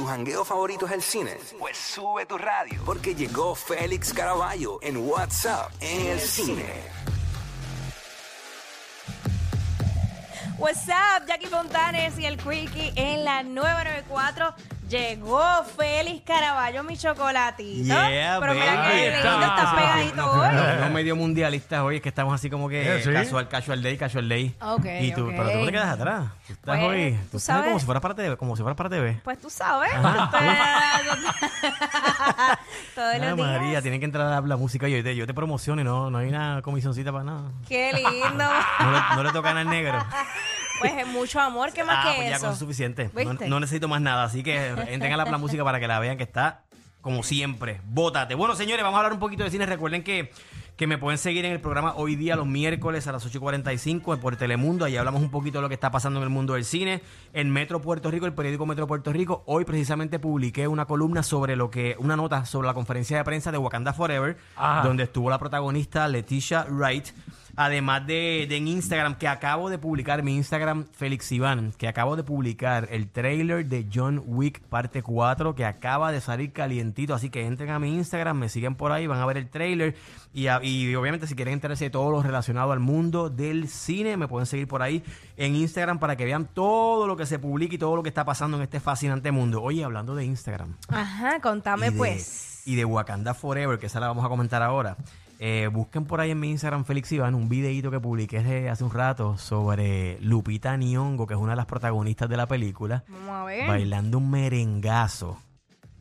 ¿Tu jangueo favorito es el cine? Pues sube tu radio, porque llegó Félix Caraballo en WhatsApp en el cine. What's up, Jackie Fontanes y el Quickie en la 994. Llegó Félix Caraballo, mi chocolatito. Yeah, Pero mira baby. qué lindo, estás pegadito No, hoy. no, no medio mundialista hoy, es que estamos así como que Eh, ¿sí? casual, casual day, casual day. Ok, y tú, ok. pero tú no te quedas atrás. Tú estás Pues, hoy, tú tú estás sabes. como si fueras para TV, como si fueras para TV. Pues tú sabes. Todos Ay, los María, días. tienen que entrar a la música y yo te, yo te promociono y no, no hay una comisioncita para nada. Qué lindo. No le, no le tocan al negro. Pues es mucho amor, ¿qué más Ah, que pues ya eso? con eso es suficiente. No, ¿Viste? no necesito más nada. Así que entren a la, la música para que la vean que está como siempre. Bótate. Bueno, señores, vamos a hablar un poquito de cine. Recuerden que, que me pueden seguir en el programa hoy día, los miércoles a las 8.45 por Telemundo. Ahí hablamos un poquito de lo que está pasando en el mundo del cine. En Metro Puerto Rico, el periódico Metro Puerto Rico, hoy precisamente publiqué una columna sobre lo que, una nota sobre la conferencia de prensa de Wakanda Forever, Ajá. donde estuvo la protagonista Leticia Wright. Además de, de en Instagram, que acabo de publicar, mi Instagram, Félix Iván, que acabo de publicar el trailer de John Wick parte 4, que acaba de salir calientito. Así que entren a mi Instagram, me siguen por ahí, van a ver el trailer. Y, a- y obviamente, si quieren enterarse de todo lo relacionado al mundo del cine, me pueden seguir por ahí en Instagram para que vean todo lo que se publica y todo lo que está pasando en este fascinante mundo. Oye, hablando de Instagram. Ajá, contame y de- pues. Y de Wakanda Forever, que esa la vamos a comentar ahora. Eh, busquen por ahí en mi Instagram, Félix Iván, un videito que publiqué hace- un rato sobre Lupita Nyong'o, que es una de las protagonistas de la película, Vamos a ver. bailando un merengazo.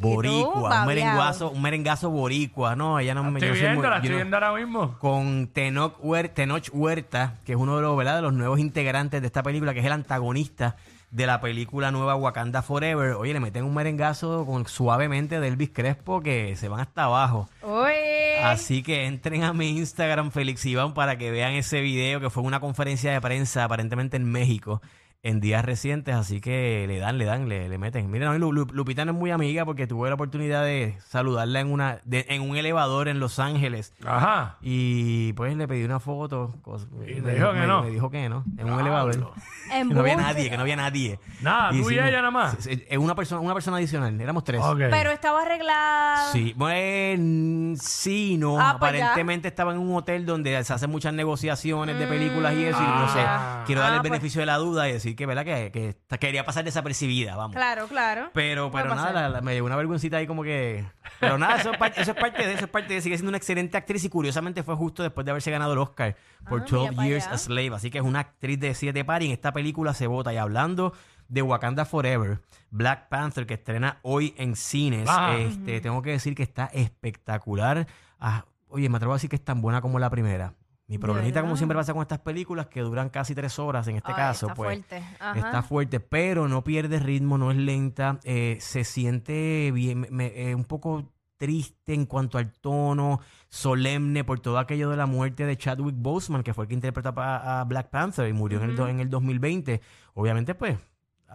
Boricua, un merengazo, un merengazo boricua, no, ella no me estoy yo soy muy- viendo, la estoy viendo ahora mismo. con Tenoch Huerta, Tenoch Huerta, que es uno de los, ¿verdad? de los nuevos integrantes de esta película, que es el antagonista de la película nueva Wakanda Forever. Oye, le meten un merengazo con, suavemente de Elvis Crespo que se van hasta abajo. Oye. Así que entren a mi Instagram, Félix Iván, para que vean ese video que fue una conferencia de prensa aparentemente en México en días recientes. Así que le dan, le dan, le, le meten. Miren, Lu- Lu- Lupita no es muy amiga porque tuve la oportunidad de saludarla en, una, de- en un elevador en Los Ángeles. Ajá. Y pues le pedí una foto. cos- Y me, dijo que me- no. me dijo que no, en un elevador. En Que no había nadie, que no había nadie. Nada, tú y ella nada más. Una persona, una persona adicional, éramos tres. Pero estaba arreglado. Sí, bueno, sí, no. Ah, pues. Aparentemente estaba en un hotel donde se hacen muchas negociaciones de películas y eso. Y no sé, Ah. quiero darle Ah, el pues. beneficio de la duda y decir que, ¿verdad? Que, que quería pasar desapercibida, vamos. Claro, claro. Pero, pero nada, la- la- me llegó una vergüencita ahí como que... Pero nada, eso es, parte, eso es parte de eso, es parte de... Sigue siendo una excelente actriz y curiosamente fue justo después de haberse ganado el Oscar por Ah, 12 mira pa' Years a Slave. Así que es una actriz de siete par y en esta película se vota. Y hablando de Wakanda Forever, Black Panther, que estrena hoy en cines, Ah. este, tengo que decir que está espectacular. Ah, oye, me atrevo a decir que es tan buena como la primera. Mi problemita, como siempre pasa con estas películas que duran casi tres horas en este Ay, caso, está pues fuerte. Ajá. Está fuerte, pero no pierde ritmo, no es lenta. eh, se siente bien, me- eh, un poco triste en cuanto al tono, solemne por todo aquello de la muerte de Chadwick Boseman, que fue el que interpretó a, Black Panther y murió en, el, en el 2020. Obviamente, pues,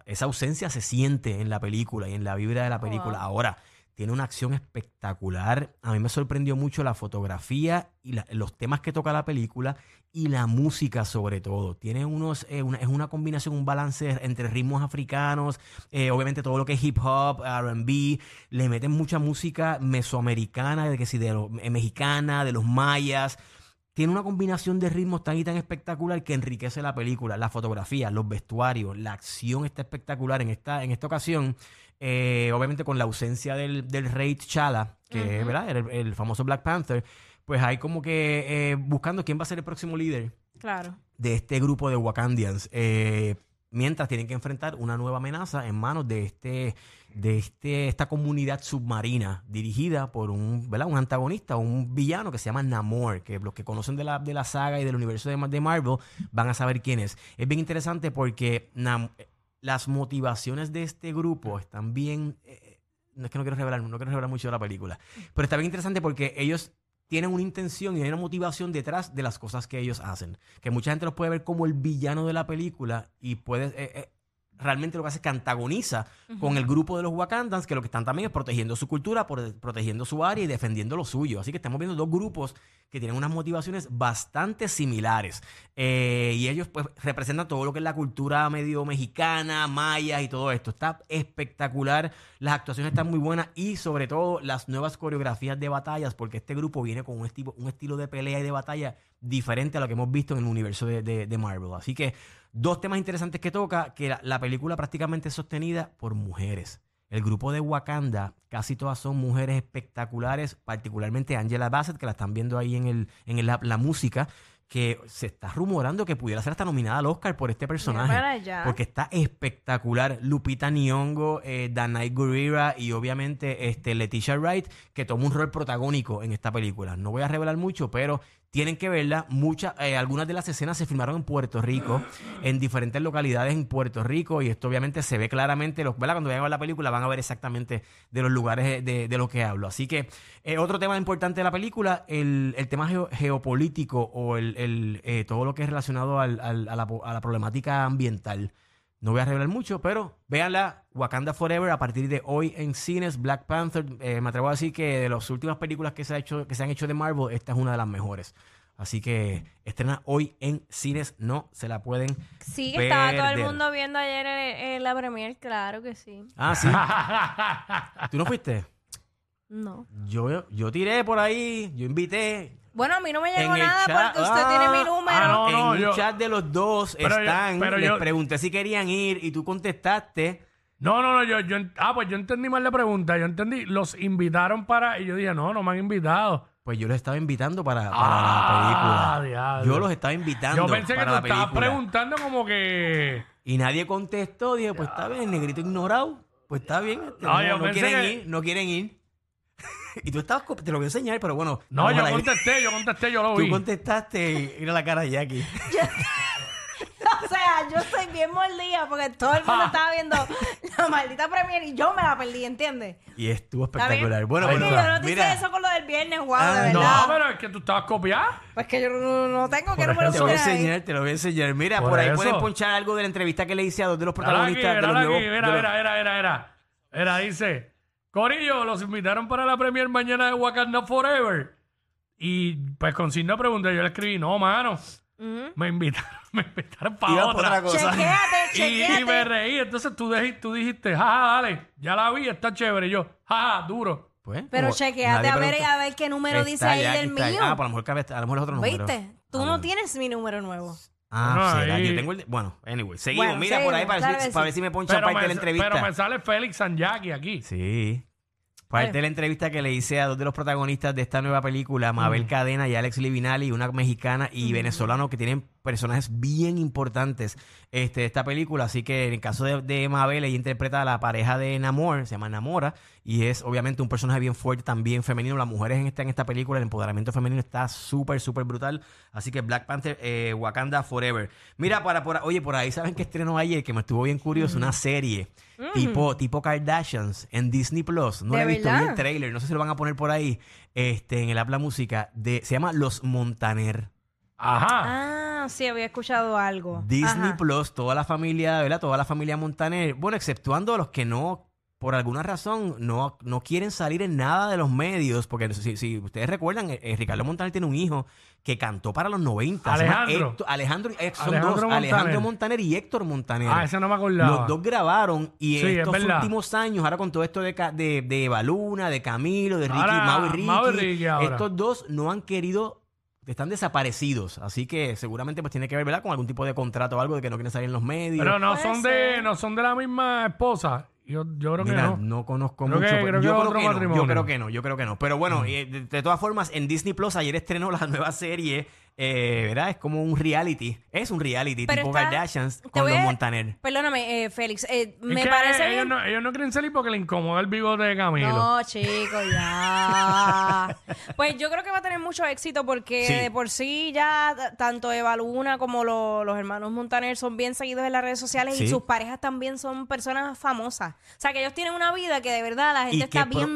esa ausencia se siente en la película y en la vibra de la película. wow. Ahora, tiene una acción espectacular. A mí me sorprendió mucho la fotografía y los temas que toca la película y la música sobre todo. Tiene unos, eh, una- es una combinación, un balance entre ritmos africanos, eh, obviamente todo lo que es hip hop, R&B, le meten mucha música mesoamericana, de que si de eh, mexicana, de los mayas. Tiene una combinación de ritmos tan y tan espectacular que enriquece la película, la fotografía, los vestuarios, la acción está espectacular en esta, en esta ocasión. Eh, obviamente con la ausencia del, del rey T'Challa, que ¿verdad? Era el, el famoso Black Panther, pues hay como que eh, buscando quién va a ser el próximo líder Claro. de este grupo de Wakandians. eh, mientras tienen que enfrentar una nueva amenaza en manos de este de este esta comunidad submarina dirigida por un ¿verdad? un antagonista un villano que se llama Namor que los que conocen de la, de la saga y del universo de, de Marvel van a saber quién es es bien interesante porque Nam- las motivaciones de este grupo están bien. eh, no es que no quiero revelar, no quiero revelar mucho de la película. Pero está bien interesante porque ellos tienen una intención y hay una motivación detrás de las cosas que ellos hacen. Que mucha gente los puede ver como el villano de la película y puede. eh, eh, realmente lo que hace es que antagoniza con el grupo de los Wakandans, que lo que están también es protegiendo su cultura, protegiendo su área y defendiendo lo suyo. Así que estamos viendo dos grupos que tienen unas motivaciones bastante similares. Eh, y ellos pues representan todo lo que es la cultura medio mexicana, maya y todo esto. Está espectacular, las actuaciones están muy buenas y sobre todo las nuevas coreografías de batallas, porque este grupo viene con un, estilo, un estilo de pelea y de batalla diferente a lo que hemos visto en el universo de, de- de Marvel. Así que dos temas interesantes que toca, que la, la película prácticamente es sostenida por mujeres. El grupo de Wakanda, casi todas son mujeres espectaculares, particularmente Angela Bassett, que la están viendo ahí en, el, en el- la, la música, que se está rumorando que pudiera ser hasta nominada al Oscar por este personaje. Porque está espectacular. Lupita Nyong'o, eh, Danai Gurira y obviamente este, Leticia Wright, que toma un rol protagónico en esta película. No voy a revelar mucho, pero tienen que verla. Muchas, eh, algunas de las escenas se filmaron en Puerto Rico, en diferentes localidades en Puerto Rico, y esto obviamente se ve claramente. Los. Cuando vayan a ver la película van a ver exactamente de los lugares de, de lo que hablo. Así que eh, otro tema importante de la película, el, el tema geo- geopolítico o el, el, eh, todo lo que es relacionado al- al- a la problemática ambiental. No voy a revelar mucho, pero véanla, Wakanda Forever, a partir de hoy en cines, Black Panther, eh, me atrevo a decir que de las últimas películas que se, ha hecho, que se han hecho de Marvel, esta es una de las mejores. Así que estrena hoy en cines, no se la pueden Sí, que estaba todo el mundo viendo ayer en, en la premier, claro que sí. Ah, sí. ¿Tú no fuiste? No. Yo, yo tiré por ahí, yo invité. Bueno, a mí no me En llegó el nada chat- porque usted Ah, tiene mi número. ah, no. en un yo- chat de los dos Pero yo- están. pero les yo- pregunté si querían ir y tú contestaste. No, no, no, yo, yo, ah, pues yo entendí mal la pregunta. Yo entendí, los invitaron para, y yo dije, no, no me han invitado. Pues yo los estaba invitando para, para Ah, la película. diablo. Yo los estaba invitando Yo pensé que para tú la estabas película. preguntando como que. Y nadie contestó. Dije, pues está bien, el negrito ignorado. Pues está bien. este, No, no, yo no pensé quieren que- ir, no quieren ir. y tú estabas, te lo voy a enseñar, pero bueno. No, yo contesté, yo contesté, yo lo Tú vi. contestaste y mira la cara de Jackie. O sea, yo estoy bien mordida porque todo el mundo estaba viendo la maldita premier y yo me la perdí, ¿entiendes? Y estuvo espectacular. Bueno, pero yo no te mira, hice eso con lo del viernes, wow, Ah, de No, verdad. pero es que tú estabas copiado. Pues que yo no, no tengo que número te lo voy a enseñar, te lo voy a enseñar. Mira, por, Por ahí eso. pueden ponchar algo de la entrevista que le hice a dos de los aquí, protagonistas de mira los aquí, nuevos. mira, de los- mira, mira, mira, mira. Mira, dice, Corillo, los invitaron para la premier mañana de Wakanda Forever. Y pues con signo de pregunta yo le escribí, no, mano, Ujú. me invitaron, me invitaron para por otra. otra cosa. Chequéate, Y, chequéate. y me reí, entonces tú, deji- tú dijiste, jaja, dale, ya la vi, está chévere. Y yo, jaja, duro. Pues, Pero como chequeate nadie a ver, a ver qué número Está dice ahí del aquí está. mío. Ah, pues a lo mejor, cabe- a lo mejor es otro número. ¿Viste? Tú no tienes mi número nuevo. Ah, No, será, ahí- yo tengo el... de- Bueno, anyway, seguimos. Bueno, Mira, por ahí seguimos, para, claro ver, si- que para sí. ver si me ponchan Pero parte de la me, entrevista. pero me sale Félix Sanjaki aquí. Sí. Parte de la entrevista que le hice a dos de los protagonistas de esta nueva película, Mabel Cadena y Alex Livinali, una mexicana y venezolano que tienen personajes bien importantes este, de esta película. Así que en el caso de, de Mabel, ella interpreta a la pareja de Namor, se llama Namora, y es obviamente un personaje bien fuerte, también femenino. Las mujeres en esta, en esta película, el empoderamiento femenino está súper, súper brutal. Así que Black Panther, eh, Wakanda Forever. Mira, para, por, oye, por ahí, ¿saben qué estrenó ayer? Que me estuvo bien curioso, una serie tipo, tipo Kardashians en Disney Plus. No ¿De la he visto, vi el trailer, no sé si lo van a poner por ahí, este, en el Habla Música, de, se llama Los Montaner. Ajá. Ah, sí, había escuchado algo. Disney Ajá. Plus, toda la familia, ¿verdad? Toda la familia Montaner. Bueno, exceptuando a los que no, por alguna razón, no, no quieren salir en nada de los medios. Porque si, si ustedes recuerdan, eh, eh, Ricardo Montaner tiene un hijo que cantó para los 90. se llama Alejandro. Héctor- Alejandro, eh, son Alejandro dos, Montaner. Alejandro Montaner y Héctor Montaner. Ah, ese no me acordaba. Los dos grabaron y Sí, es estos verdad. últimos años, ahora con todo esto de, Ca- de, de Baluna, de Camilo, de Ricky, Ahora, Mau y Ricky, Mau y Ricky ahora. estos dos no han querido, están desaparecidos. Así que seguramente pues tiene que ver, ¿verdad? Con algún tipo de contrato o algo de que no quieren salir en los medios. Pero no Puede son de, ser. no son de la misma esposa. Yo, yo creo que Mira, no. no. conozco Creo mucho. que- pero creo que yo, creo otro que no, matrimonio. yo creo que no, yo creo que no. Pero bueno, eh, de, de todas formas, en Disney Plus ayer estrenó la nueva serie eh, ¿verdad? Es como un reality. Es un reality Pero tipo está- Kardashians te con voy los a- Montaner. Perdóname, eh, Félix. eh, Es me que parece ellos bien. no, ellos no quieren salir porque le incomoda el bigote de Camilo. No, chico, ya. Pues yo creo que va a tener mucho éxito porque Sí. de por sí ya tanto Eva Luna como lo- los hermanos Montaner son bien seguidos en las redes sociales y sus parejas también son personas famosas. O sea, que ellos tienen una vida que de verdad la gente está bien y que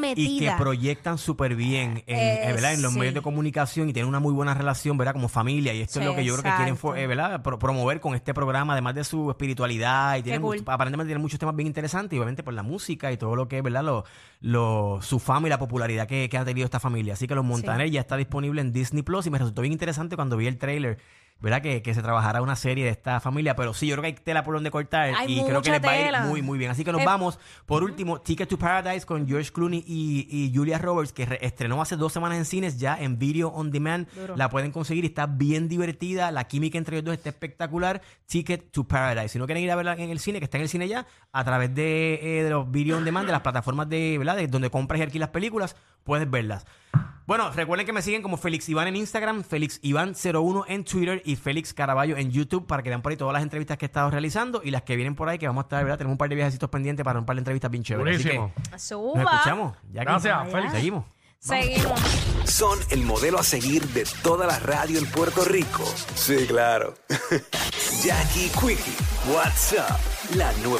metida. proyectan súper bien en, Eh, eh, ¿verdad? en los sí. medios de comunicación y tienen una muy buena relación ¿verdad? como familia. Y esto es lo que yo creo que quieren eh, ¿verdad? Pro- promover con este programa, además de su espiritualidad. Y tienen, cool. mucho- aparentemente tienen muchos temas bien interesantes, y obviamente por la música y todo lo que es ¿verdad? Lo, lo- su fama y la popularidad que, que ha tenido esta familia. Así que Los Montaner ya está disponible en Disney Plus y me resultó bien interesante cuando vi el trailer. ¿Verdad? Que, que se trabajara una serie de esta familia. Pero sí, yo creo que hay tela por donde cortar. Hay y creo que les va a ir muy, muy bien. Así que nos Eh, vamos. Por último, Ticket to Paradise con George Clooney y, y Julia Roberts, que re- estrenó hace dos semanas en cines, ya en Video On Demand. Duro. La pueden conseguir y está bien divertida. La química entre ellos dos está espectacular. Ticket to Paradise. Si no quieren ir a verla en el cine, que está en el cine ya, a través de, eh, de los Video On Demand, de las plataformas de, ¿verdad? de donde compras y alquilas películas, puedes verlas. Bueno, recuerden que me siguen como Félix Iván en Instagram, Félix Iván01 en Twitter y Félix Caraballo en YouTube para que vean por ahí todas las entrevistas que he estado realizando y las que vienen por ahí que vamos a estar, ¿verdad? Tenemos un par de viajecitos pendientes para un par de entrevistas bien chéveres. Así que nos Suba. escuchamos. Jackie. Gracias, Félix. Seguimos. Seguimos. Son el modelo a seguir de toda la radio en Puerto Rico. Sí, claro. Jackie Quickie, WhatsApp, la nueva.